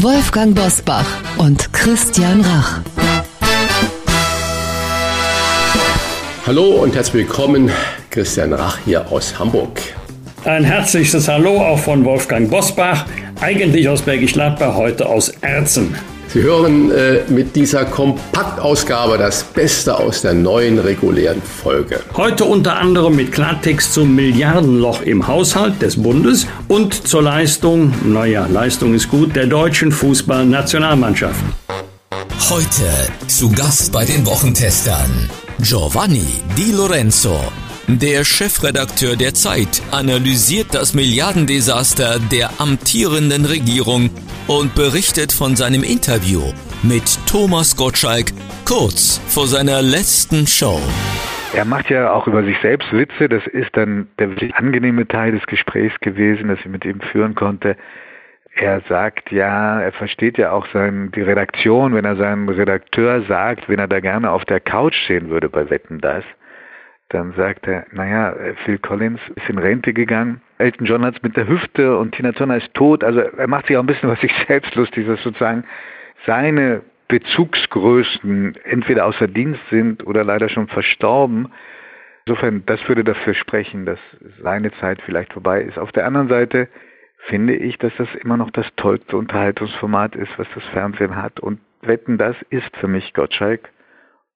Wolfgang Bosbach und Christian Rach. Hallo und herzlich willkommen, Christian Rach hier aus Hamburg. Ein herzliches Hallo auch von Wolfgang Bosbach, eigentlich aus Bergisch Gladbach, heute aus Erzen. Sie hören äh, mit dieser Kompaktausgabe das Beste aus der neuen regulären Folge. Heute unter anderem mit Klartext zum Milliardenloch im Haushalt des Bundes und zur Leistung, naja, Leistung ist gut, der deutschen Fußballnationalmannschaft. Heute zu Gast bei den Wochentestern Giovanni Di Lorenzo. Der Chefredakteur der Zeit analysiert das Milliardendesaster der amtierenden Regierung und berichtet von seinem Interview mit Thomas Gottschalk kurz vor seiner letzten Show. Er macht ja auch über sich selbst Witze. Das ist dann der wirklich angenehme Teil des Gesprächs gewesen, das ich mit ihm führen konnte. Er sagt ja, er versteht ja auch sein, die Redaktion, wenn er seinem Redakteur sagt, wenn er da gerne auf der Couch stehen würde bei Wetten das, dann sagt er, naja, Phil Collins ist in Rente gegangen, Elton John hat es mit der Hüfte und Tina Turner ist tot. Also er macht sich auch ein bisschen was sich selbst lustig, dass sozusagen seine Bezugsgrößen entweder außer Dienst sind oder leider schon verstorben. Insofern, das würde dafür sprechen, dass seine Zeit vielleicht vorbei ist. Auf der anderen Seite finde ich, dass das immer noch das tollste Unterhaltungsformat ist, was das Fernsehen hat. Und Wetten, das ist für mich Gottschalk.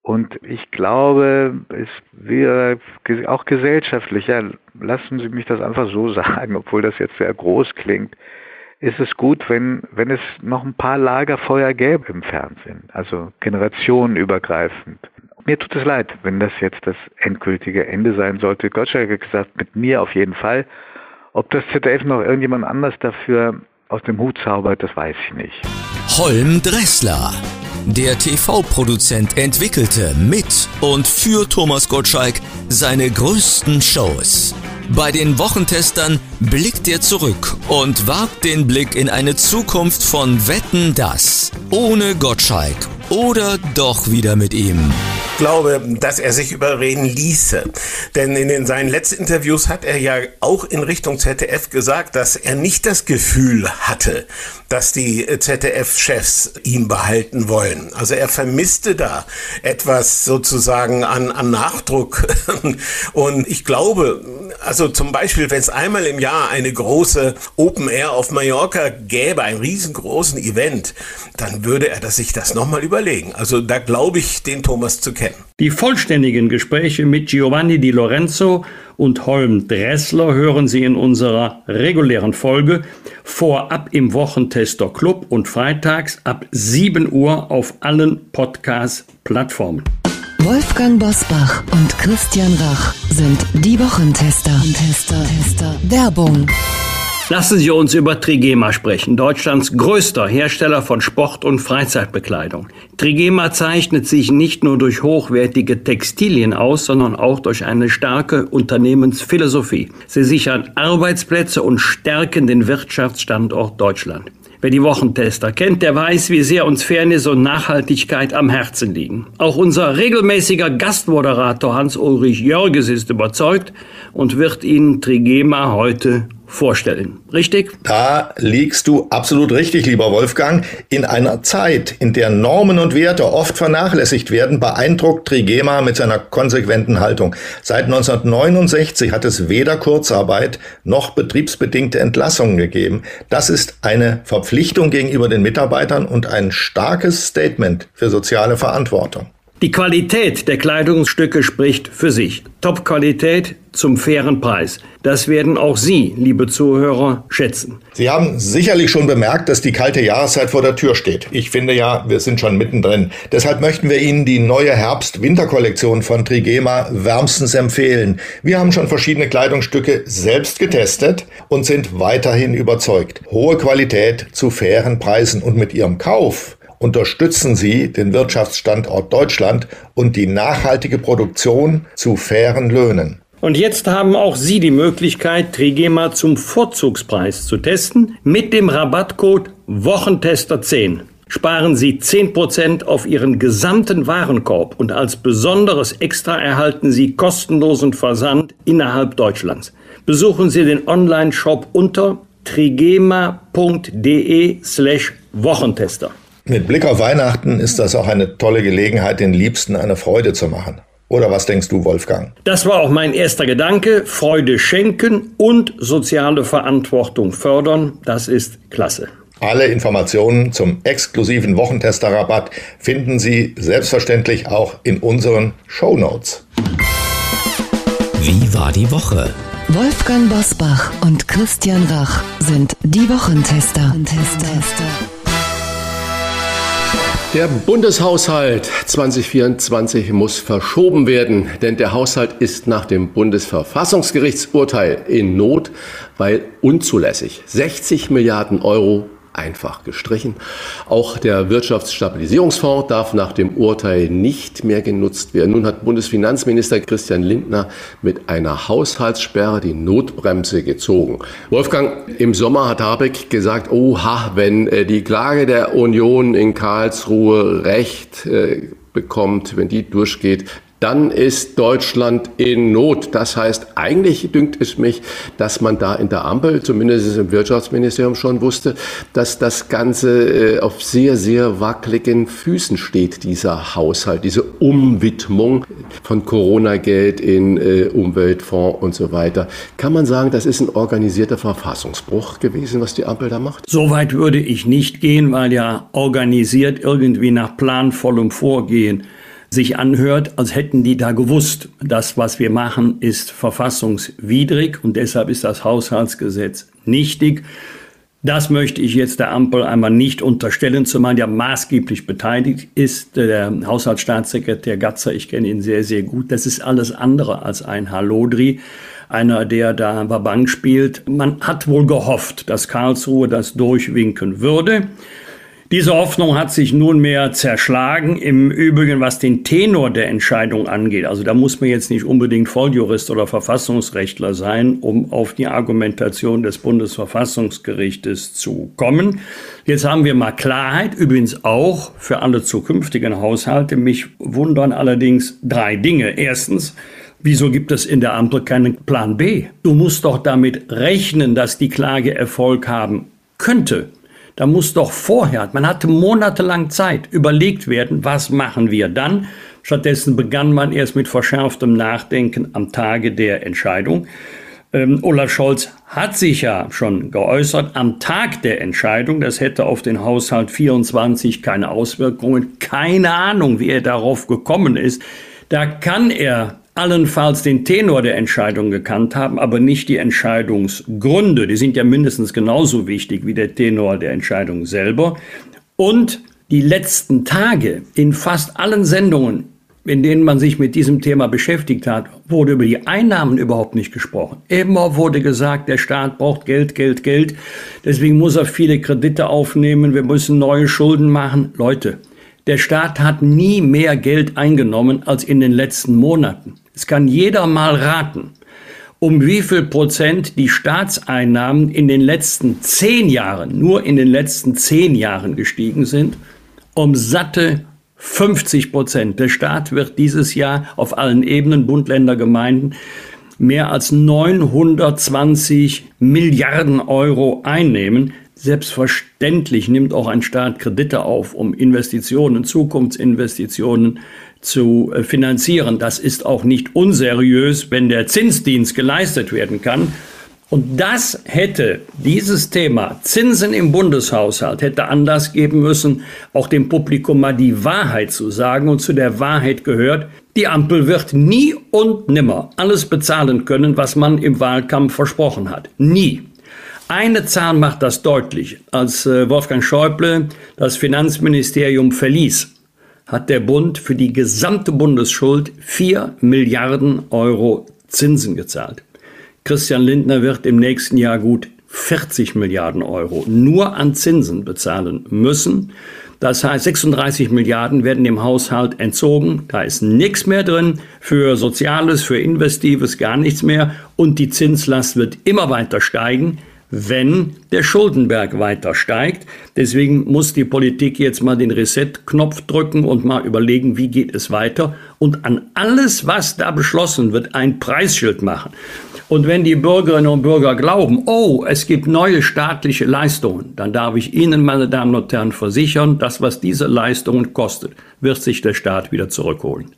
Und ich glaube, es wäre auch gesellschaftlich, ja, lassen Sie mich das einfach so sagen, obwohl das jetzt sehr groß klingt, ist es gut, wenn, wenn es noch ein paar Lagerfeuer gäbe im Fernsehen, also generationenübergreifend. Mir tut es leid, wenn das jetzt das endgültige Ende sein sollte. Gottschalk hat gesagt, mit mir auf jeden Fall. Ob das ZDF noch irgendjemand anders dafür aus dem Hut zaubert, das weiß ich nicht. Holm Dressler. Der TV-Produzent entwickelte mit und für Thomas Gottschalk seine größten Shows. Bei den Wochentestern blickt er zurück und wagt den Blick in eine Zukunft von Wetten das. Ohne Gottschalk oder doch wieder mit ihm? Ich glaube, dass er sich überreden ließe. Denn in den, seinen letzten Interviews hat er ja auch in Richtung ZDF gesagt, dass er nicht das Gefühl hatte, dass die ZDF-Chefs ihn behalten wollen. Also er vermisste da etwas sozusagen an, an Nachdruck. Und ich glaube, also zum Beispiel, wenn es einmal im Jahr eine große Open Air auf Mallorca gäbe, einen riesengroßen Event, dann würde er das, sich das nochmal überlegen. Also da glaube ich, den Thomas zu kennen. Die vollständigen Gespräche mit Giovanni Di Lorenzo und Holm Dressler hören Sie in unserer regulären Folge vorab im Wochentester Club und freitags ab 7 Uhr auf allen Podcast-Plattformen. Wolfgang Bosbach und Christian Rach sind die Wochentester. Tester, Tester. Werbung. Lassen Sie uns über Trigema sprechen, Deutschlands größter Hersteller von Sport- und Freizeitbekleidung. Trigema zeichnet sich nicht nur durch hochwertige Textilien aus, sondern auch durch eine starke Unternehmensphilosophie. Sie sichern Arbeitsplätze und stärken den Wirtschaftsstandort Deutschland. Wer die Wochentester kennt, der weiß, wie sehr uns Fairness und Nachhaltigkeit am Herzen liegen. Auch unser regelmäßiger Gastmoderator Hans-Ulrich Jörges ist überzeugt und wird Ihnen Trigema heute vorstellen. Richtig? Da liegst du absolut richtig, lieber Wolfgang. In einer Zeit, in der Normen und Werte oft vernachlässigt werden, beeindruckt Trigema mit seiner konsequenten Haltung. Seit 1969 hat es weder Kurzarbeit noch betriebsbedingte Entlassungen gegeben. Das ist eine Verpflichtung gegenüber den Mitarbeitern und ein starkes Statement für soziale Verantwortung. Die Qualität der Kleidungsstücke spricht für sich. Top-Qualität zum fairen Preis. Das werden auch Sie, liebe Zuhörer, schätzen. Sie haben sicherlich schon bemerkt, dass die kalte Jahreszeit vor der Tür steht. Ich finde ja, wir sind schon mittendrin. Deshalb möchten wir Ihnen die neue Herbst-Winter-Kollektion von Trigema wärmstens empfehlen. Wir haben schon verschiedene Kleidungsstücke selbst getestet und sind weiterhin überzeugt. Hohe Qualität zu fairen Preisen und mit Ihrem Kauf unterstützen Sie den Wirtschaftsstandort Deutschland und die nachhaltige Produktion zu fairen Löhnen. Und jetzt haben auch Sie die Möglichkeit, Trigema zum Vorzugspreis zu testen mit dem Rabattcode Wochentester10 sparen Sie 10% auf Ihren gesamten Warenkorb und als besonderes Extra erhalten Sie kostenlosen Versand innerhalb Deutschlands. Besuchen Sie den Online-Shop unter trigema.de slash Wochentester. Mit Blick auf Weihnachten ist das auch eine tolle Gelegenheit, den Liebsten eine Freude zu machen. Oder was denkst du, Wolfgang? Das war auch mein erster Gedanke. Freude schenken und soziale Verantwortung fördern. Das ist klasse. Alle Informationen zum exklusiven Wochentester-Rabatt finden Sie selbstverständlich auch in unseren Show Notes. Wie war die Woche? Wolfgang Bosbach und Christian Rach sind die Wochentester. Tester. Der Bundeshaushalt 2024 muss verschoben werden, denn der Haushalt ist nach dem Bundesverfassungsgerichtsurteil in Not, weil unzulässig. 60 Milliarden Euro einfach gestrichen. Auch der Wirtschaftsstabilisierungsfonds darf nach dem Urteil nicht mehr genutzt werden. Nun hat Bundesfinanzminister Christian Lindner mit einer Haushaltssperre die Notbremse gezogen. Wolfgang, im Sommer hat Habeck gesagt, oha, wenn äh, die Klage der Union in Karlsruhe Recht äh, bekommt, wenn die durchgeht, dann ist Deutschland in Not. Das heißt, eigentlich dünkt es mich, dass man da in der Ampel, zumindest im Wirtschaftsministerium schon wusste, dass das Ganze äh, auf sehr, sehr wackeligen Füßen steht, dieser Haushalt, diese Umwidmung von Corona-Geld in äh, Umweltfonds und so weiter. Kann man sagen, das ist ein organisierter Verfassungsbruch gewesen, was die Ampel da macht? Soweit würde ich nicht gehen, weil ja organisiert irgendwie nach planvollem Vorgehen sich anhört, als hätten die da gewusst, das, was wir machen, ist verfassungswidrig und deshalb ist das Haushaltsgesetz nichtig. Das möchte ich jetzt der Ampel einmal nicht unterstellen, zumal ja maßgeblich beteiligt ist der Haushaltsstaatssekretär Gatzer. Ich kenne ihn sehr, sehr gut. Das ist alles andere als ein Halodri, einer, der da Bank spielt. Man hat wohl gehofft, dass Karlsruhe das durchwinken würde. Diese Hoffnung hat sich nunmehr zerschlagen. Im Übrigen, was den Tenor der Entscheidung angeht, also da muss man jetzt nicht unbedingt Volljurist oder Verfassungsrechtler sein, um auf die Argumentation des Bundesverfassungsgerichtes zu kommen. Jetzt haben wir mal Klarheit, übrigens auch für alle zukünftigen Haushalte. Mich wundern allerdings drei Dinge. Erstens, Wieso gibt es in der Ampel keinen Plan B? Du musst doch damit rechnen, dass die Klage Erfolg haben könnte. Da muss doch vorher, man hatte monatelang Zeit, überlegt werden, was machen wir dann. Stattdessen begann man erst mit verschärftem Nachdenken am Tage der Entscheidung. Ähm, Olaf Scholz hat sich ja schon geäußert am Tag der Entscheidung, das hätte auf den Haushalt 24 keine Auswirkungen. Keine Ahnung, wie er darauf gekommen ist. Da kann er allenfalls den Tenor der Entscheidung gekannt haben, aber nicht die Entscheidungsgründe. Die sind ja mindestens genauso wichtig wie der Tenor der Entscheidung selber. Und die letzten Tage in fast allen Sendungen, in denen man sich mit diesem Thema beschäftigt hat, wurde über die Einnahmen überhaupt nicht gesprochen. Immer wurde gesagt, der Staat braucht Geld, Geld, Geld. Deswegen muss er viele Kredite aufnehmen. Wir müssen neue Schulden machen. Leute, der Staat hat nie mehr Geld eingenommen als in den letzten Monaten. Es kann jeder mal raten, um wie viel Prozent die Staatseinnahmen in den letzten zehn Jahren, nur in den letzten zehn Jahren gestiegen sind. Um satte 50 Prozent. Der Staat wird dieses Jahr auf allen Ebenen, Bund, Länder, Gemeinden, mehr als 920 Milliarden Euro einnehmen. Selbstverständlich nimmt auch ein Staat Kredite auf, um Investitionen, Zukunftsinvestitionen zu äh, finanzieren. Das ist auch nicht unseriös, wenn der Zinsdienst geleistet werden kann. Und das hätte dieses Thema Zinsen im Bundeshaushalt hätte Anlass geben müssen, auch dem Publikum mal die Wahrheit zu sagen. Und zu der Wahrheit gehört, die Ampel wird nie und nimmer alles bezahlen können, was man im Wahlkampf versprochen hat. Nie. Eine Zahl macht das deutlich. Als äh, Wolfgang Schäuble das Finanzministerium verließ, hat der Bund für die gesamte Bundesschuld 4 Milliarden Euro Zinsen gezahlt. Christian Lindner wird im nächsten Jahr gut 40 Milliarden Euro nur an Zinsen bezahlen müssen. Das heißt, 36 Milliarden werden dem Haushalt entzogen. Da ist nichts mehr drin für Soziales, für Investives, gar nichts mehr. Und die Zinslast wird immer weiter steigen wenn der Schuldenberg weiter steigt. Deswegen muss die Politik jetzt mal den Reset-Knopf drücken und mal überlegen, wie geht es weiter und an alles, was da beschlossen wird, ein Preisschild machen. Und wenn die Bürgerinnen und Bürger glauben, oh, es gibt neue staatliche Leistungen, dann darf ich Ihnen, meine Damen und Herren, versichern, das, was diese Leistungen kostet, wird sich der Staat wieder zurückholen.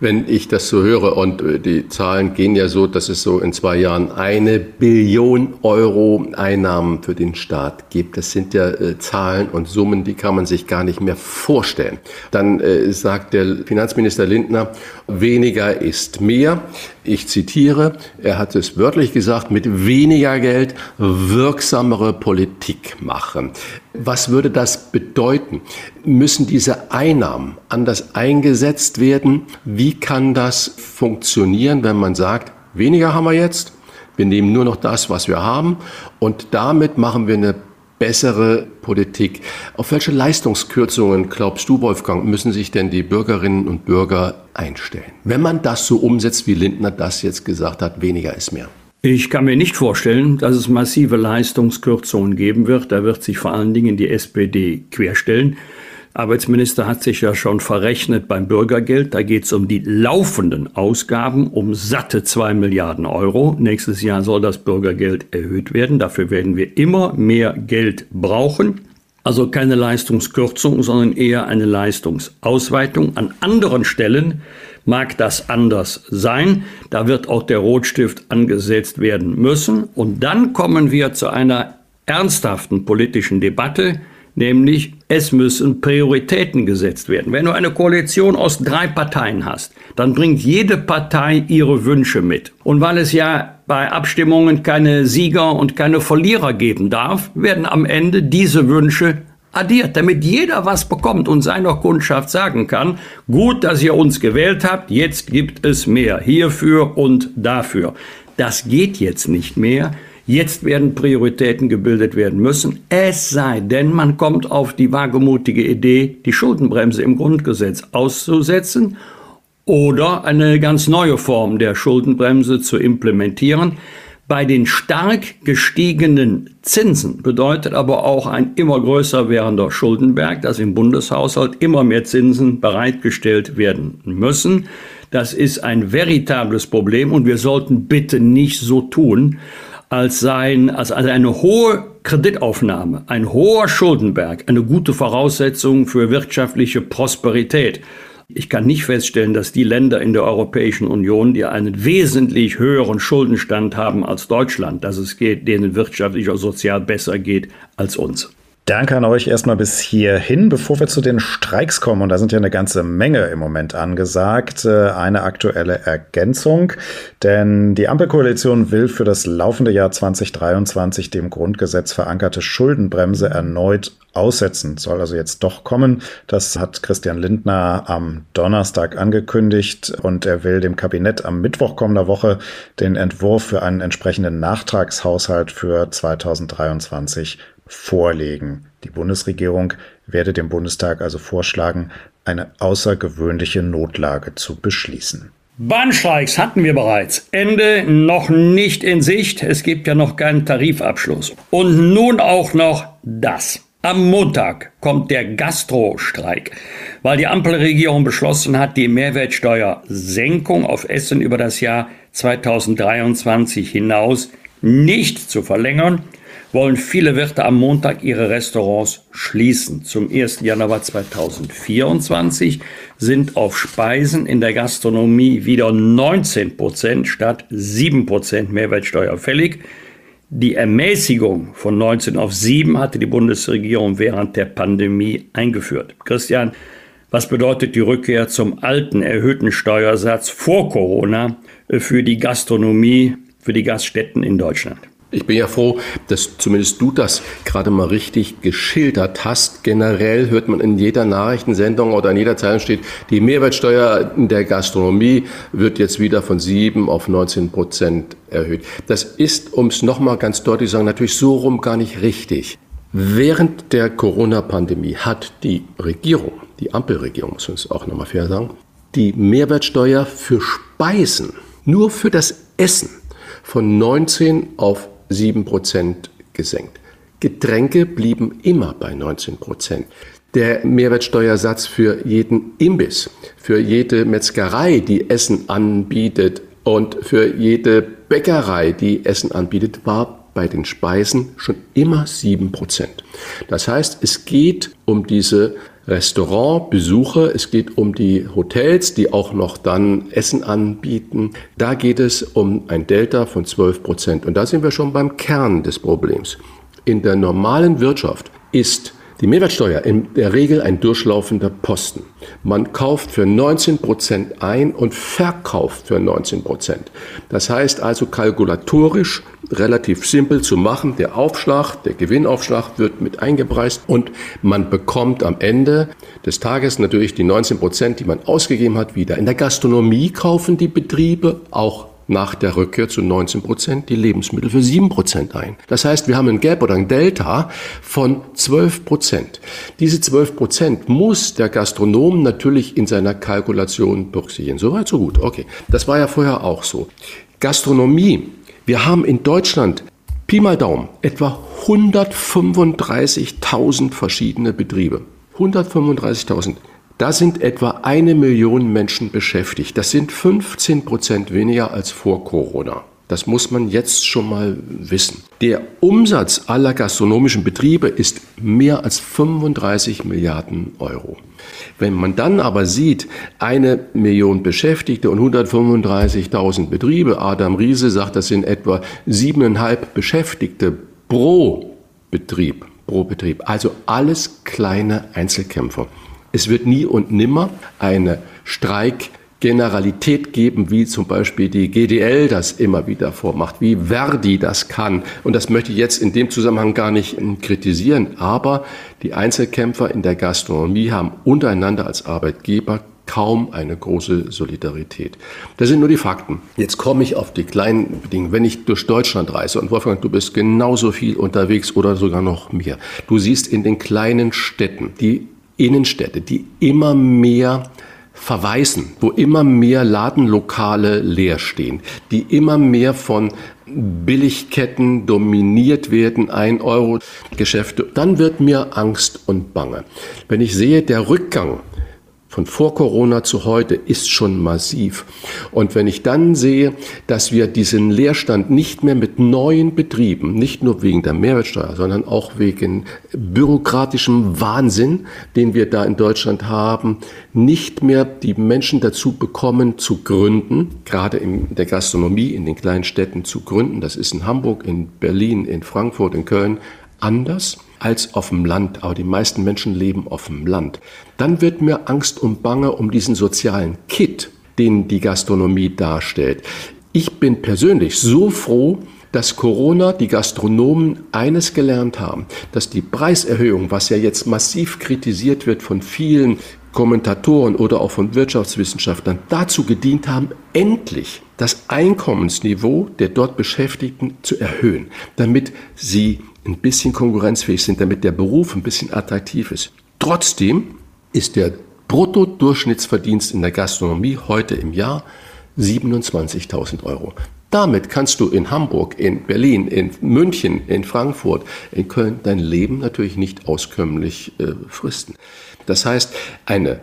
Wenn ich das so höre und äh, die Zahlen gehen ja so, dass es so in zwei Jahren eine Billion Euro Einnahmen für den Staat gibt. Das sind ja äh, Zahlen und Summen, die kann man sich gar nicht mehr vorstellen. Dann äh, sagt der Finanzminister Lindner, weniger ist mehr. Ich zitiere, er hat es wörtlich gesagt, mit weniger Geld wirksamere Politik machen. Was würde das bedeuten? Müssen diese Einnahmen anders eingesetzt werden? Wie kann das funktionieren, wenn man sagt, weniger haben wir jetzt, wir nehmen nur noch das, was wir haben und damit machen wir eine bessere Politik. Auf welche Leistungskürzungen, glaubst du, Wolfgang, müssen sich denn die Bürgerinnen und Bürger einstellen? Wenn man das so umsetzt, wie Lindner das jetzt gesagt hat, weniger ist mehr. Ich kann mir nicht vorstellen, dass es massive Leistungskürzungen geben wird. Da wird sich vor allen Dingen die SPD querstellen. Arbeitsminister hat sich ja schon verrechnet beim Bürgergeld. Da geht es um die laufenden Ausgaben um satte zwei Milliarden Euro. Nächstes Jahr soll das Bürgergeld erhöht werden. Dafür werden wir immer mehr Geld brauchen. Also keine Leistungskürzung, sondern eher eine Leistungsausweitung. An anderen Stellen mag das anders sein. Da wird auch der Rotstift angesetzt werden müssen. Und dann kommen wir zu einer ernsthaften politischen Debatte, nämlich es müssen Prioritäten gesetzt werden. Wenn du eine Koalition aus drei Parteien hast, dann bringt jede Partei ihre Wünsche mit. Und weil es ja bei Abstimmungen keine Sieger und keine Verlierer geben darf, werden am Ende diese Wünsche addiert, damit jeder was bekommt und seiner Kundschaft sagen kann, gut, dass ihr uns gewählt habt, jetzt gibt es mehr hierfür und dafür. Das geht jetzt nicht mehr. Jetzt werden Prioritäten gebildet werden müssen, es sei denn, man kommt auf die wagemutige Idee, die Schuldenbremse im Grundgesetz auszusetzen oder eine ganz neue Form der Schuldenbremse zu implementieren. Bei den stark gestiegenen Zinsen bedeutet aber auch ein immer größer werdender Schuldenberg, dass im Bundeshaushalt immer mehr Zinsen bereitgestellt werden müssen. Das ist ein veritables Problem und wir sollten bitte nicht so tun, als seien als eine hohe Kreditaufnahme, ein hoher Schuldenberg, eine gute Voraussetzung für wirtschaftliche Prosperität. Ich kann nicht feststellen, dass die Länder in der Europäischen Union, die einen wesentlich höheren Schuldenstand haben als Deutschland, dass es geht, denen wirtschaftlich oder sozial besser geht als uns. Danke an euch erstmal bis hierhin. Bevor wir zu den Streiks kommen, und da sind ja eine ganze Menge im Moment angesagt, äh, eine aktuelle Ergänzung. Denn die Ampelkoalition will für das laufende Jahr 2023 dem Grundgesetz verankerte Schuldenbremse erneut aussetzen. Soll also jetzt doch kommen. Das hat Christian Lindner am Donnerstag angekündigt und er will dem Kabinett am Mittwoch kommender Woche den Entwurf für einen entsprechenden Nachtragshaushalt für 2023 vorlegen. Die Bundesregierung werde dem Bundestag also vorschlagen, eine außergewöhnliche Notlage zu beschließen. Bahnstreiks hatten wir bereits. Ende noch nicht in Sicht. Es gibt ja noch keinen Tarifabschluss. Und nun auch noch das. Am Montag kommt der Gastrostreik, weil die Ampelregierung beschlossen hat, die Mehrwertsteuersenkung auf Essen über das Jahr 2023 hinaus nicht zu verlängern wollen viele Wirte am Montag ihre Restaurants schließen. Zum 1. Januar 2024 sind auf Speisen in der Gastronomie wieder 19 Prozent statt 7 Prozent Mehrwertsteuer fällig. Die Ermäßigung von 19 auf 7 hatte die Bundesregierung während der Pandemie eingeführt. Christian, was bedeutet die Rückkehr zum alten erhöhten Steuersatz vor Corona für die Gastronomie, für die Gaststätten in Deutschland? Ich bin ja froh, dass zumindest du das gerade mal richtig geschildert hast. Generell hört man in jeder Nachrichtensendung oder in jeder Zeitung steht, die Mehrwertsteuer in der Gastronomie wird jetzt wieder von 7 auf 19 Prozent erhöht. Das ist, um es nochmal ganz deutlich zu sagen, natürlich so rum gar nicht richtig. Während der Corona-Pandemie hat die Regierung, die Ampelregierung, muss man es auch nochmal fair sagen, die Mehrwertsteuer für Speisen, nur für das Essen, von 19 auf 7 Prozent gesenkt. Getränke blieben immer bei 19 Prozent. Der Mehrwertsteuersatz für jeden Imbiss, für jede Metzgerei, die Essen anbietet und für jede Bäckerei, die Essen anbietet, war bei den Speisen schon immer 7 Prozent. Das heißt, es geht um diese Restaurantbesucher, es geht um die Hotels, die auch noch dann Essen anbieten. Da geht es um ein Delta von 12 Prozent. Und da sind wir schon beim Kern des Problems. In der normalen Wirtschaft ist die Mehrwertsteuer in der Regel ein durchlaufender Posten. Man kauft für 19 Prozent ein und verkauft für 19 Prozent. Das heißt also kalkulatorisch relativ simpel zu machen. Der Aufschlag, der Gewinnaufschlag wird mit eingepreist und man bekommt am Ende des Tages natürlich die 19 Prozent, die man ausgegeben hat, wieder. In der Gastronomie kaufen die Betriebe auch nach der Rückkehr zu 19 Prozent die Lebensmittel für 7 Prozent ein. Das heißt, wir haben ein Gap oder ein Delta von 12 Prozent. Diese 12 Prozent muss der Gastronom natürlich in seiner Kalkulation berücksichtigen. Soweit, so gut. Okay. Das war ja vorher auch so. Gastronomie. Wir haben in Deutschland Pi mal Daumen etwa 135.000 verschiedene Betriebe. 135.000. Da sind etwa eine Million Menschen beschäftigt. Das sind 15 Prozent weniger als vor Corona. Das muss man jetzt schon mal wissen. Der Umsatz aller gastronomischen Betriebe ist mehr als 35 Milliarden Euro. Wenn man dann aber sieht, eine Million Beschäftigte und 135.000 Betriebe, Adam Riese sagt, das sind etwa siebeneinhalb Beschäftigte pro Betrieb, pro Betrieb. Also alles kleine Einzelkämpfer. Es wird nie und nimmer eine Streikgeneralität geben, wie zum Beispiel die GDL das immer wieder vormacht, wie Verdi das kann. Und das möchte ich jetzt in dem Zusammenhang gar nicht kritisieren. Aber die Einzelkämpfer in der Gastronomie haben untereinander als Arbeitgeber kaum eine große Solidarität. Das sind nur die Fakten. Jetzt komme ich auf die kleinen Dinge. Wenn ich durch Deutschland reise, und Wolfgang, du bist genauso viel unterwegs oder sogar noch mehr, du siehst in den kleinen Städten die Innenstädte, die immer mehr verweisen, wo immer mehr Ladenlokale leer stehen, die immer mehr von Billigketten dominiert werden, ein Euro Geschäfte, dann wird mir Angst und Bange. Wenn ich sehe, der Rückgang von vor Corona zu heute ist schon massiv. Und wenn ich dann sehe, dass wir diesen Leerstand nicht mehr mit neuen Betrieben, nicht nur wegen der Mehrwertsteuer, sondern auch wegen bürokratischem Wahnsinn, den wir da in Deutschland haben, nicht mehr die Menschen dazu bekommen zu gründen, gerade in der Gastronomie, in den kleinen Städten zu gründen. Das ist in Hamburg, in Berlin, in Frankfurt, in Köln anders als auf dem Land, aber die meisten Menschen leben auf dem Land. Dann wird mir Angst und Bange um diesen sozialen Kit, den die Gastronomie darstellt. Ich bin persönlich so froh, dass Corona die Gastronomen eines gelernt haben, dass die Preiserhöhung, was ja jetzt massiv kritisiert wird von vielen Kommentatoren oder auch von Wirtschaftswissenschaftlern, dazu gedient haben, endlich das Einkommensniveau der dort Beschäftigten zu erhöhen, damit sie ein bisschen konkurrenzfähig sind, damit der Beruf ein bisschen attraktiv ist. Trotzdem ist der Bruttodurchschnittsverdienst in der Gastronomie heute im Jahr 27.000 Euro. Damit kannst du in Hamburg, in Berlin, in München, in Frankfurt, in Köln dein Leben natürlich nicht auskömmlich äh, fristen. Das heißt, eine,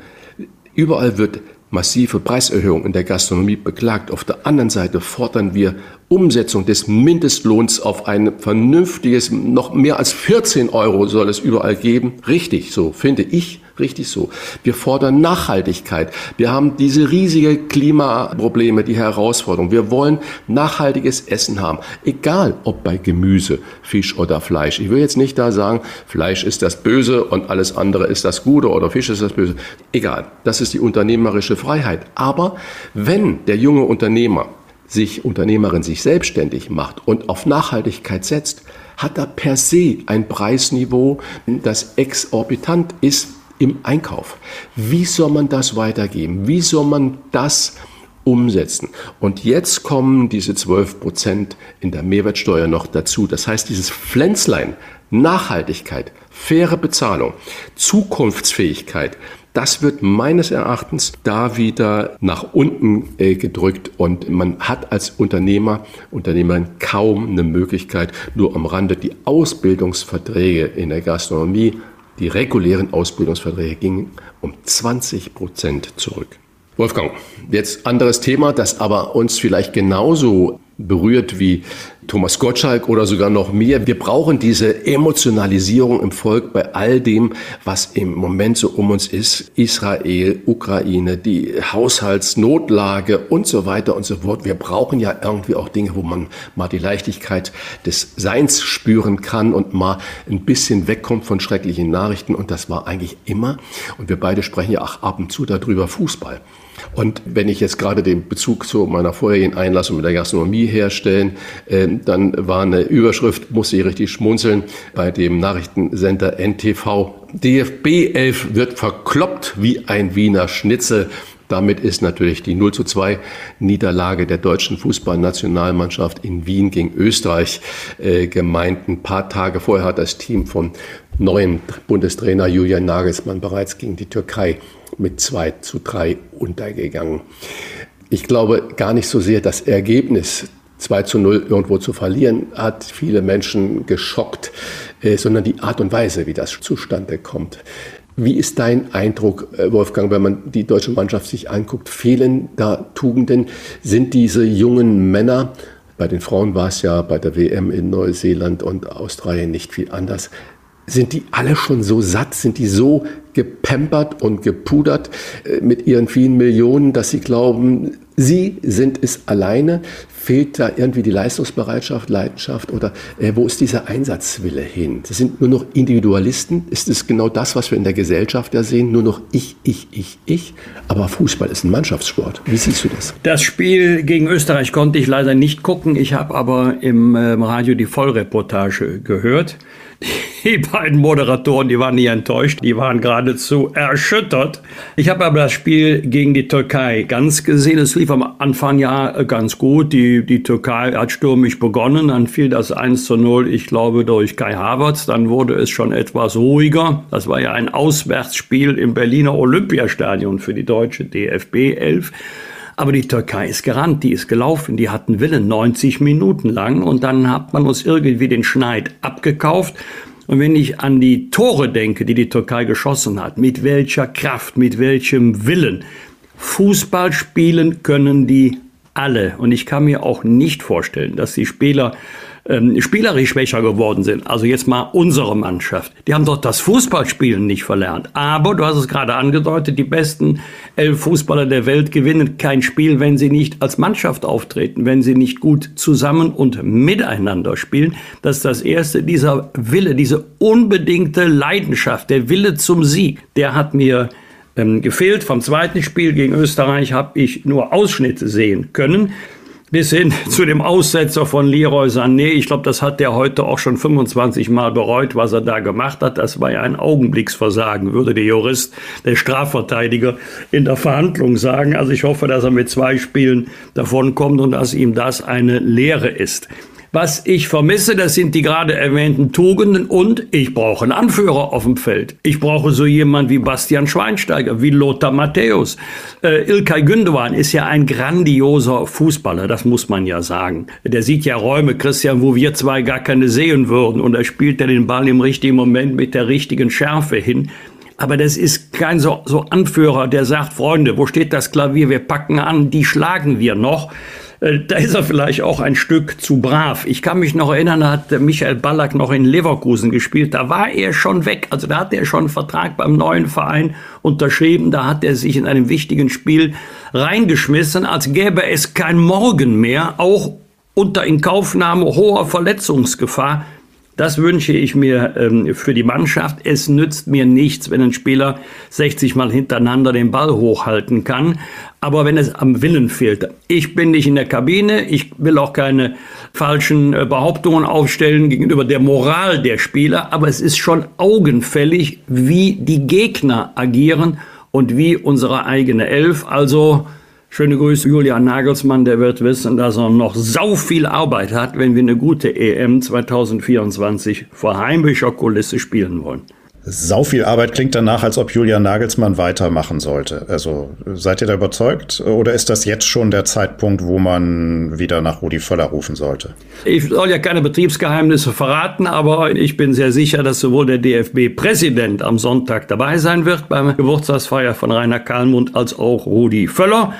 überall wird massive Preiserhöhungen in der Gastronomie beklagt. Auf der anderen Seite fordern wir Umsetzung des Mindestlohns auf ein vernünftiges, noch mehr als 14 Euro soll es überall geben. Richtig so, finde ich richtig so. Wir fordern Nachhaltigkeit. Wir haben diese riesige Klimaprobleme, die Herausforderung. Wir wollen nachhaltiges Essen haben. Egal ob bei Gemüse, Fisch oder Fleisch. Ich will jetzt nicht da sagen, Fleisch ist das Böse und alles andere ist das Gute oder Fisch ist das Böse. Egal. Das ist die unternehmerische Freiheit. Aber wenn der junge Unternehmer sich Unternehmerin sich selbstständig macht und auf Nachhaltigkeit setzt, hat er per se ein Preisniveau, das exorbitant ist im Einkauf. Wie soll man das weitergeben? Wie soll man das umsetzen? Und jetzt kommen diese 12 Prozent in der Mehrwertsteuer noch dazu. Das heißt, dieses Pflänzlein, Nachhaltigkeit, faire Bezahlung, Zukunftsfähigkeit, das wird meines Erachtens da wieder nach unten äh, gedrückt und man hat als Unternehmer, Unternehmerin kaum eine Möglichkeit, nur am Rande die Ausbildungsverträge in der Gastronomie die regulären Ausbildungsverträge gingen um 20 Prozent zurück. Wolfgang, jetzt anderes Thema, das aber uns vielleicht genauso berührt wie Thomas Gottschalk oder sogar noch mehr. Wir brauchen diese Emotionalisierung im Volk bei all dem, was im Moment so um uns ist. Israel, Ukraine, die Haushaltsnotlage und so weiter und so fort. Wir brauchen ja irgendwie auch Dinge, wo man mal die Leichtigkeit des Seins spüren kann und mal ein bisschen wegkommt von schrecklichen Nachrichten. Und das war eigentlich immer, und wir beide sprechen ja auch ab und zu darüber, Fußball. Und wenn ich jetzt gerade den Bezug zu meiner vorherigen Einlassung mit der Gastronomie herstellen, äh, dann war eine Überschrift, muss ich richtig schmunzeln, bei dem Nachrichtensender NTV. DFB 11 wird verkloppt wie ein Wiener Schnitzel. Damit ist natürlich die 0 zu 2 Niederlage der deutschen Fußballnationalmannschaft in Wien gegen Österreich äh, gemeint. Ein paar Tage vorher hat das Team von neuen Bundestrainer Julian Nagelsmann bereits gegen die Türkei mit 2 zu 3 untergegangen. Ich glaube gar nicht so sehr das Ergebnis 2 zu 0 irgendwo zu verlieren, hat viele Menschen geschockt, äh, sondern die Art und Weise, wie das zustande kommt. Wie ist dein Eindruck, äh, Wolfgang, wenn man die deutsche Mannschaft sich anguckt? Fehlen da Tugenden? Sind diese jungen Männer, bei den Frauen war es ja bei der WM in Neuseeland und Australien nicht viel anders, sind die alle schon so satt? Sind die so gepampert und gepudert äh, mit ihren vielen Millionen, dass sie glauben, sie sind es alleine? Fehlt da irgendwie die Leistungsbereitschaft, Leidenschaft oder äh, wo ist dieser Einsatzwille hin? Das sind nur noch Individualisten. Ist es genau das, was wir in der Gesellschaft ja sehen? Nur noch ich, ich, ich, ich. Aber Fußball ist ein Mannschaftssport. Wie siehst du das? Das Spiel gegen Österreich konnte ich leider nicht gucken. Ich habe aber im äh, Radio die Vollreportage gehört. Die beiden Moderatoren, die waren nie enttäuscht, die waren geradezu erschüttert. Ich habe aber das Spiel gegen die Türkei ganz gesehen. Es lief am Anfang ja ganz gut. Die, die Türkei hat stürmisch begonnen, dann fiel das 1 zu 0, ich glaube, durch Kai Havertz. Dann wurde es schon etwas ruhiger. Das war ja ein Auswärtsspiel im Berliner Olympiastadion für die deutsche DFB 11. Aber die Türkei ist gerannt, die ist gelaufen, die hatten Willen 90 Minuten lang und dann hat man uns irgendwie den Schneid abgekauft. Und wenn ich an die Tore denke, die die Türkei geschossen hat, mit welcher Kraft, mit welchem Willen, Fußball spielen können die alle. Und ich kann mir auch nicht vorstellen, dass die Spieler ähm, spielerisch schwächer geworden sind. Also jetzt mal unsere Mannschaft. Die haben doch das Fußballspielen nicht verlernt. Aber, du hast es gerade angedeutet, die besten elf Fußballer der Welt gewinnen kein Spiel, wenn sie nicht als Mannschaft auftreten, wenn sie nicht gut zusammen und miteinander spielen. Das ist das Erste. Dieser Wille, diese unbedingte Leidenschaft, der Wille zum Sieg, der hat mir ähm, gefehlt. Vom zweiten Spiel gegen Österreich habe ich nur Ausschnitte sehen können bis hin zu dem Aussetzer von Leroy Sané. Ich glaube, das hat der heute auch schon 25 Mal bereut, was er da gemacht hat. Das war ja ein Augenblicksversagen, würde der Jurist, der Strafverteidiger in der Verhandlung sagen. Also ich hoffe, dass er mit zwei Spielen davonkommt und dass ihm das eine Lehre ist. Was ich vermisse, das sind die gerade erwähnten Tugenden und ich brauche einen Anführer auf dem Feld. Ich brauche so jemand wie Bastian Schweinsteiger, wie Lothar Matthäus. Äh, Ilkay Gündogan ist ja ein grandioser Fußballer, das muss man ja sagen. Der sieht ja Räume, Christian, wo wir zwei gar keine sehen würden und er spielt ja den Ball im richtigen Moment mit der richtigen Schärfe hin. Aber das ist kein so, so Anführer, der sagt, Freunde, wo steht das Klavier? Wir packen an, die schlagen wir noch. Äh, da ist er vielleicht auch ein Stück zu brav. Ich kann mich noch erinnern, da hat Michael Ballack noch in Leverkusen gespielt. Da war er schon weg. Also da hat er schon einen Vertrag beim neuen Verein unterschrieben. Da hat er sich in einem wichtigen Spiel reingeschmissen, als gäbe es kein Morgen mehr, auch unter Inkaufnahme hoher Verletzungsgefahr. Das wünsche ich mir ähm, für die Mannschaft. Es nützt mir nichts, wenn ein Spieler 60 Mal hintereinander den Ball hochhalten kann. Aber wenn es am Willen fehlt. Ich bin nicht in der Kabine. Ich will auch keine falschen äh, Behauptungen aufstellen gegenüber der Moral der Spieler. Aber es ist schon augenfällig, wie die Gegner agieren und wie unsere eigene Elf. Also Schöne Grüße, Julian Nagelsmann, der wird wissen, dass er noch sau viel Arbeit hat, wenn wir eine gute EM 2024 vor heimischer Kulisse spielen wollen. Sau viel Arbeit klingt danach, als ob Julian Nagelsmann weitermachen sollte. Also seid ihr da überzeugt oder ist das jetzt schon der Zeitpunkt, wo man wieder nach Rudi Völler rufen sollte? Ich soll ja keine Betriebsgeheimnisse verraten, aber ich bin sehr sicher, dass sowohl der DFB-Präsident am Sonntag dabei sein wird beim Geburtstagsfeier von Rainer Kalmund als auch Rudi Völler.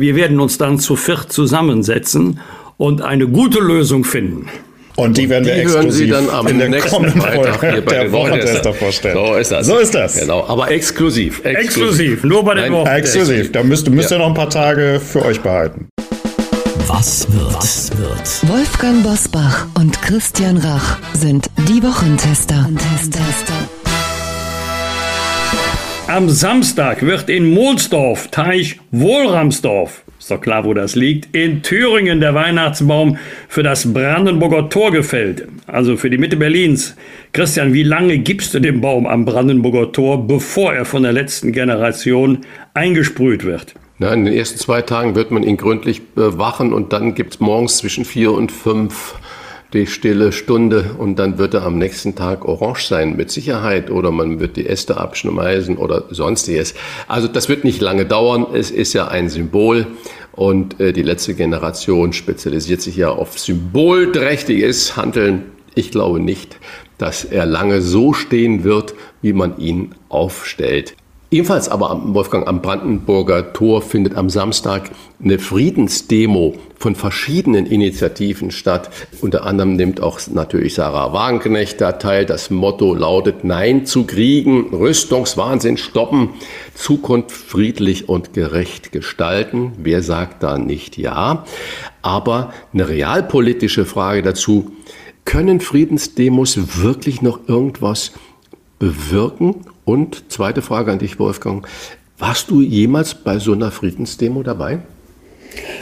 Wir werden uns dann zu viert zusammensetzen und eine gute Lösung finden. Und die werden wir die hören Sie dann am in der nächsten Freitag hier bei der Wochentester vorstellen. So ist das. So ist das. Genau, aber exklusiv. Exklusiv, exklusiv nur bei den Wochentester. Exklusiv, da müsst, müsst ihr noch ein paar Tage für euch behalten. Was wird? Was wird? Wolfgang Bosbach und Christian Rach sind die Wochentester. Wochentester. Am Samstag wird in Mohlsdorf, Teich Wohlramsdorf, ist doch klar, wo das liegt, in Thüringen der Weihnachtsbaum für das Brandenburger Tor gefällt, also für die Mitte Berlins. Christian, wie lange gibst du dem Baum am Brandenburger Tor, bevor er von der letzten Generation eingesprüht wird? Na, in den ersten zwei Tagen wird man ihn gründlich bewachen und dann gibt es morgens zwischen vier und fünf die stille Stunde und dann wird er am nächsten Tag orange sein, mit Sicherheit, oder man wird die Äste abschneiden oder sonstiges. Also das wird nicht lange dauern, es ist ja ein Symbol und äh, die letzte Generation spezialisiert sich ja auf symbolträchtiges Handeln. Ich glaube nicht, dass er lange so stehen wird, wie man ihn aufstellt. Ebenfalls aber am Wolfgang am Brandenburger Tor findet am Samstag eine Friedensdemo von verschiedenen Initiativen statt. Unter anderem nimmt auch natürlich Sarah Wagenknecht da teil. Das Motto lautet Nein zu Kriegen, Rüstungswahnsinn stoppen, Zukunft friedlich und gerecht gestalten. Wer sagt da nicht ja? Aber eine realpolitische Frage dazu. Können Friedensdemos wirklich noch irgendwas bewirken? Und zweite Frage an dich, Wolfgang. Warst du jemals bei so einer Friedensdemo dabei?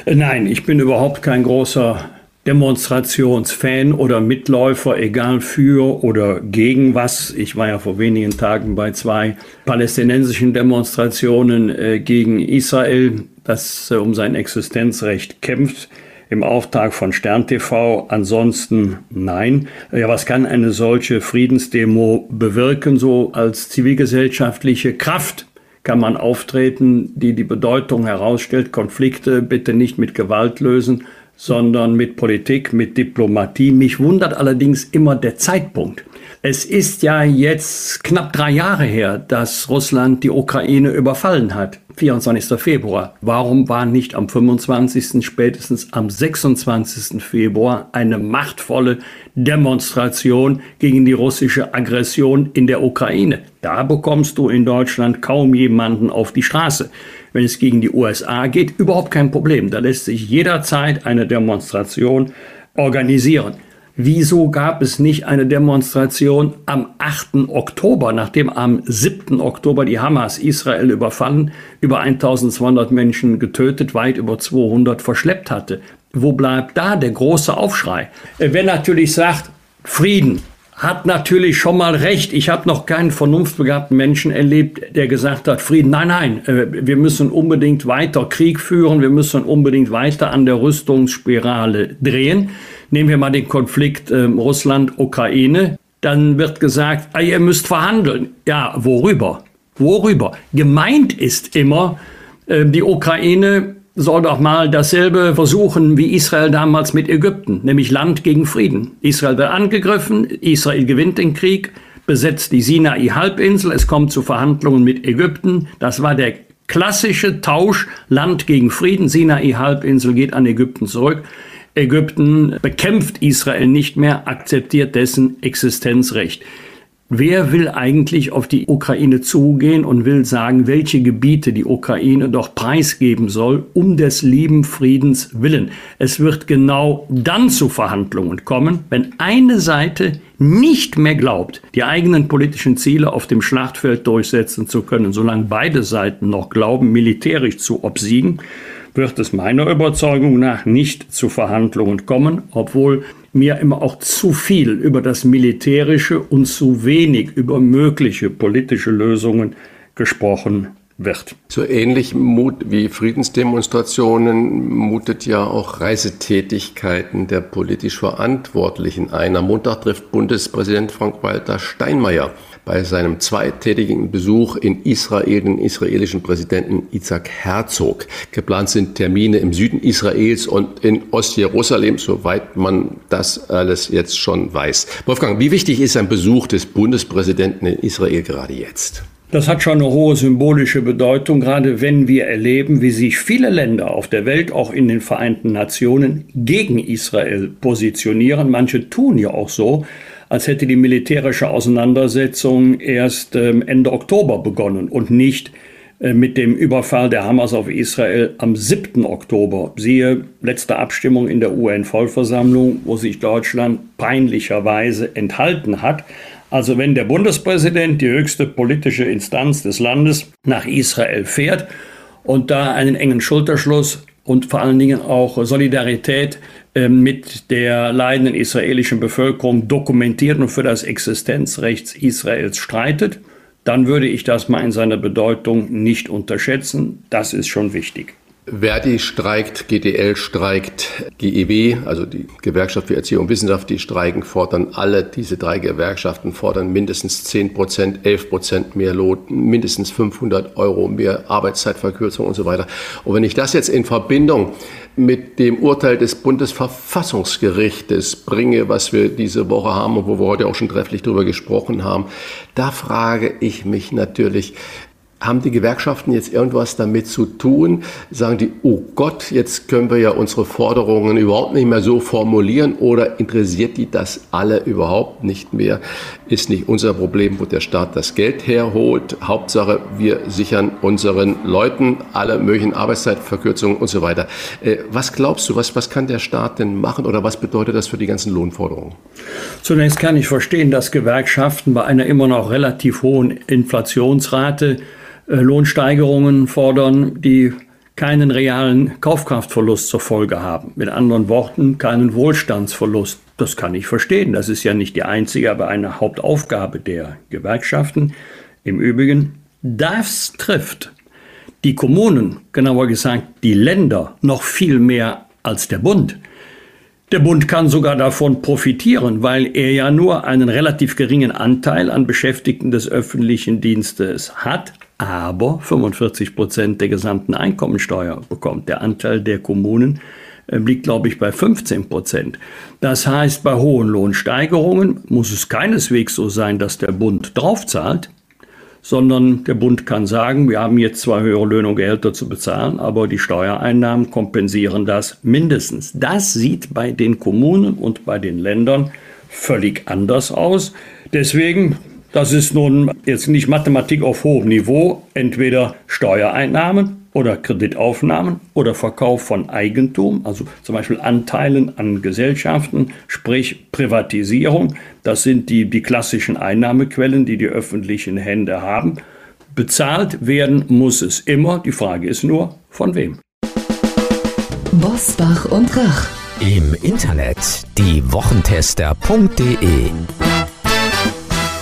Nein, ich bin überhaupt kein großer Demonstrationsfan oder Mitläufer, egal für oder gegen was. Ich war ja vor wenigen Tagen bei zwei palästinensischen Demonstrationen äh, gegen Israel, das äh, um sein Existenzrecht kämpft im Auftrag von Stern TV. Ansonsten nein. Ja, was kann eine solche Friedensdemo bewirken? So als zivilgesellschaftliche Kraft kann man auftreten, die die Bedeutung herausstellt, Konflikte bitte nicht mit Gewalt lösen, sondern mit Politik, mit Diplomatie. Mich wundert allerdings immer der Zeitpunkt. Es ist ja jetzt knapp drei Jahre her, dass Russland die Ukraine überfallen hat. 24. Februar. Warum war nicht am 25. spätestens am 26. Februar eine machtvolle Demonstration gegen die russische Aggression in der Ukraine? Da bekommst du in Deutschland kaum jemanden auf die Straße. Wenn es gegen die USA geht, überhaupt kein Problem. Da lässt sich jederzeit eine Demonstration organisieren. Wieso gab es nicht eine Demonstration am 8. Oktober, nachdem am 7. Oktober die Hamas Israel überfallen, über 1200 Menschen getötet, weit über 200 verschleppt hatte? Wo bleibt da der große Aufschrei? Wer natürlich sagt, Frieden, hat natürlich schon mal recht. Ich habe noch keinen vernunftbegabten Menschen erlebt, der gesagt hat, Frieden, nein, nein, äh, wir müssen unbedingt weiter Krieg führen, wir müssen unbedingt weiter an der Rüstungsspirale drehen. Nehmen wir mal den Konflikt äh, Russland-Ukraine. Dann wird gesagt, ah, ihr müsst verhandeln. Ja, worüber? Worüber? Gemeint ist immer, äh, die Ukraine soll doch mal dasselbe versuchen wie Israel damals mit Ägypten, nämlich Land gegen Frieden. Israel wird angegriffen, Israel gewinnt den Krieg, besetzt die Sinai-Halbinsel, es kommt zu Verhandlungen mit Ägypten. Das war der klassische Tausch Land gegen Frieden. Sinai-Halbinsel geht an Ägypten zurück. Ägypten bekämpft Israel nicht mehr, akzeptiert dessen Existenzrecht. Wer will eigentlich auf die Ukraine zugehen und will sagen, welche Gebiete die Ukraine doch preisgeben soll, um des lieben Friedens willen? Es wird genau dann zu Verhandlungen kommen, wenn eine Seite nicht mehr glaubt, die eigenen politischen Ziele auf dem Schlachtfeld durchsetzen zu können. Solange beide Seiten noch glauben, militärisch zu obsiegen, wird es meiner Überzeugung nach nicht zu Verhandlungen kommen, obwohl mir immer auch zu viel über das Militärische und zu wenig über mögliche politische Lösungen gesprochen wird. So ähnlich Mut wie Friedensdemonstrationen mutet ja auch Reisetätigkeiten der politisch Verantwortlichen ein. Am Montag trifft Bundespräsident Frank-Walter Steinmeier bei seinem zweitägigen Besuch in Israel den israelischen Präsidenten Isaac Herzog. Geplant sind Termine im Süden Israels und in Ostjerusalem, soweit man das alles jetzt schon weiß. Wolfgang, wie wichtig ist ein Besuch des Bundespräsidenten in Israel gerade jetzt? Das hat schon eine hohe symbolische Bedeutung, gerade wenn wir erleben, wie sich viele Länder auf der Welt, auch in den Vereinten Nationen, gegen Israel positionieren. Manche tun ja auch so, als hätte die militärische Auseinandersetzung erst ähm, Ende Oktober begonnen und nicht äh, mit dem Überfall der Hamas auf Israel am 7. Oktober. Siehe letzte Abstimmung in der UN-Vollversammlung, wo sich Deutschland peinlicherweise enthalten hat. Also wenn der Bundespräsident, die höchste politische Instanz des Landes, nach Israel fährt und da einen engen Schulterschluss und vor allen Dingen auch Solidarität mit der leidenden israelischen Bevölkerung dokumentiert und für das Existenzrecht Israels streitet, dann würde ich das mal in seiner Bedeutung nicht unterschätzen. Das ist schon wichtig. Verdi streikt, GDL streikt, GEW, also die Gewerkschaft für Erziehung und Wissenschaft, die streiken, fordern alle diese drei Gewerkschaften, fordern mindestens 10 Prozent, 11 Prozent mehr Lohn, mindestens 500 Euro mehr Arbeitszeitverkürzung und so weiter. Und wenn ich das jetzt in Verbindung mit dem Urteil des Bundesverfassungsgerichtes bringe, was wir diese Woche haben und wo wir heute auch schon trefflich darüber gesprochen haben, da frage ich mich natürlich, haben die Gewerkschaften jetzt irgendwas damit zu tun? Sagen die, oh Gott, jetzt können wir ja unsere Forderungen überhaupt nicht mehr so formulieren oder interessiert die das alle überhaupt nicht mehr? Ist nicht unser Problem, wo der Staat das Geld herholt? Hauptsache, wir sichern unseren Leuten alle möglichen Arbeitszeitverkürzungen und so weiter. Äh, was glaubst du, was, was kann der Staat denn machen oder was bedeutet das für die ganzen Lohnforderungen? Zunächst kann ich verstehen, dass Gewerkschaften bei einer immer noch relativ hohen Inflationsrate Lohnsteigerungen fordern, die keinen realen Kaufkraftverlust zur Folge haben. Mit anderen Worten, keinen Wohlstandsverlust. Das kann ich verstehen. Das ist ja nicht die einzige, aber eine Hauptaufgabe der Gewerkschaften. Im Übrigen, das trifft die Kommunen, genauer gesagt die Länder, noch viel mehr als der Bund. Der Bund kann sogar davon profitieren, weil er ja nur einen relativ geringen Anteil an Beschäftigten des öffentlichen Dienstes hat, aber 45 Prozent der gesamten Einkommensteuer bekommt. Der Anteil der Kommunen äh, liegt, glaube ich, bei 15 Prozent. Das heißt, bei hohen Lohnsteigerungen muss es keineswegs so sein, dass der Bund draufzahlt, sondern der Bund kann sagen, wir haben jetzt zwar höhere Löhne und Gehälter zu bezahlen, aber die Steuereinnahmen kompensieren das mindestens. Das sieht bei den Kommunen und bei den Ländern völlig anders aus. Deswegen das ist nun jetzt nicht Mathematik auf hohem Niveau, entweder Steuereinnahmen oder Kreditaufnahmen oder Verkauf von Eigentum, also zum Beispiel Anteilen an Gesellschaften, sprich Privatisierung. Das sind die, die klassischen Einnahmequellen, die die öffentlichen Hände haben. Bezahlt werden muss es immer. Die Frage ist nur, von wem. Bosbach und Rach. Im Internet diewochentester.de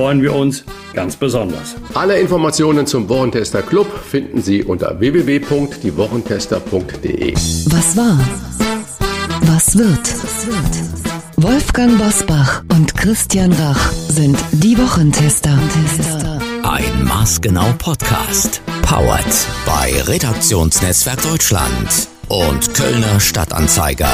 freuen wir uns ganz besonders. Alle Informationen zum Wochentester Club finden Sie unter www.diewochentester.de. Was war? Was wird? Wolfgang Bosbach und Christian Rach sind die Wochentester. Ein maßgenau Podcast. Powered bei Redaktionsnetzwerk Deutschland und Kölner Stadtanzeiger.